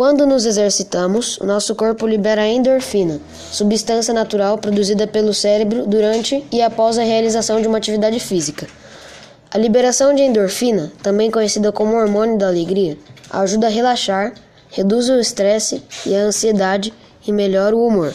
Quando nos exercitamos, o nosso corpo libera endorfina, substância natural produzida pelo cérebro durante e após a realização de uma atividade física. A liberação de endorfina, também conhecida como hormônio da alegria, ajuda a relaxar, reduz o estresse e a ansiedade e melhora o humor.